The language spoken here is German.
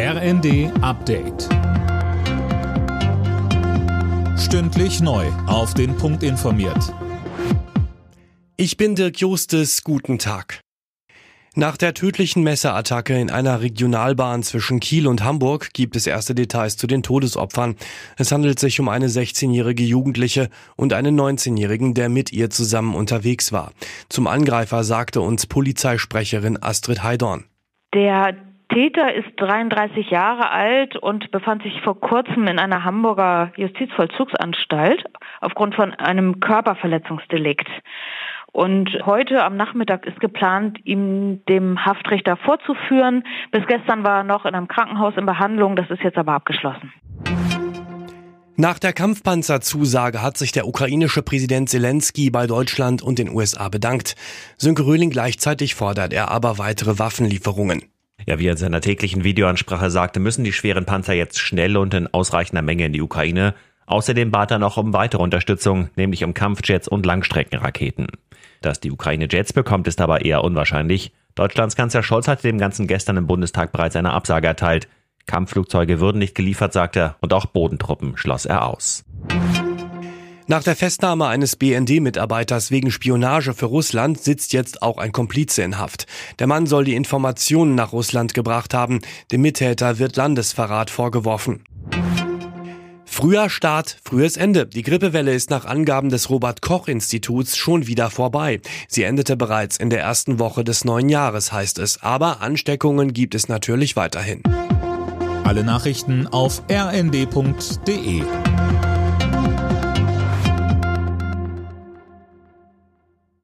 RND Update. Stündlich neu. Auf den Punkt informiert. Ich bin Dirk Justes. Guten Tag. Nach der tödlichen Messerattacke in einer Regionalbahn zwischen Kiel und Hamburg gibt es erste Details zu den Todesopfern. Es handelt sich um eine 16-jährige Jugendliche und einen 19-jährigen, der mit ihr zusammen unterwegs war. Zum Angreifer sagte uns Polizeisprecherin Astrid Heidorn. Der Täter ist 33 Jahre alt und befand sich vor kurzem in einer Hamburger Justizvollzugsanstalt aufgrund von einem Körperverletzungsdelikt. Und heute am Nachmittag ist geplant, ihm dem Haftrichter vorzuführen. Bis gestern war er noch in einem Krankenhaus in Behandlung. Das ist jetzt aber abgeschlossen. Nach der Kampfpanzerzusage hat sich der ukrainische Präsident Zelensky bei Deutschland und den USA bedankt. Sönke Röhling gleichzeitig fordert er aber weitere Waffenlieferungen. Ja, wie er in seiner täglichen Videoansprache sagte, müssen die schweren Panzer jetzt schnell und in ausreichender Menge in die Ukraine. Außerdem bat er noch um weitere Unterstützung, nämlich um Kampfjets und Langstreckenraketen. Dass die Ukraine Jets bekommt, ist aber eher unwahrscheinlich. Deutschlands Kanzler Scholz hatte dem Ganzen gestern im Bundestag bereits eine Absage erteilt. Kampfflugzeuge würden nicht geliefert, sagte er, und auch Bodentruppen schloss er aus. Nach der Festnahme eines BND-Mitarbeiters wegen Spionage für Russland sitzt jetzt auch ein Komplize in Haft. Der Mann soll die Informationen nach Russland gebracht haben. Dem Mittäter wird Landesverrat vorgeworfen. Früher Start, frühes Ende. Die Grippewelle ist nach Angaben des Robert Koch Instituts schon wieder vorbei. Sie endete bereits in der ersten Woche des neuen Jahres, heißt es. Aber Ansteckungen gibt es natürlich weiterhin. Alle Nachrichten auf rnd.de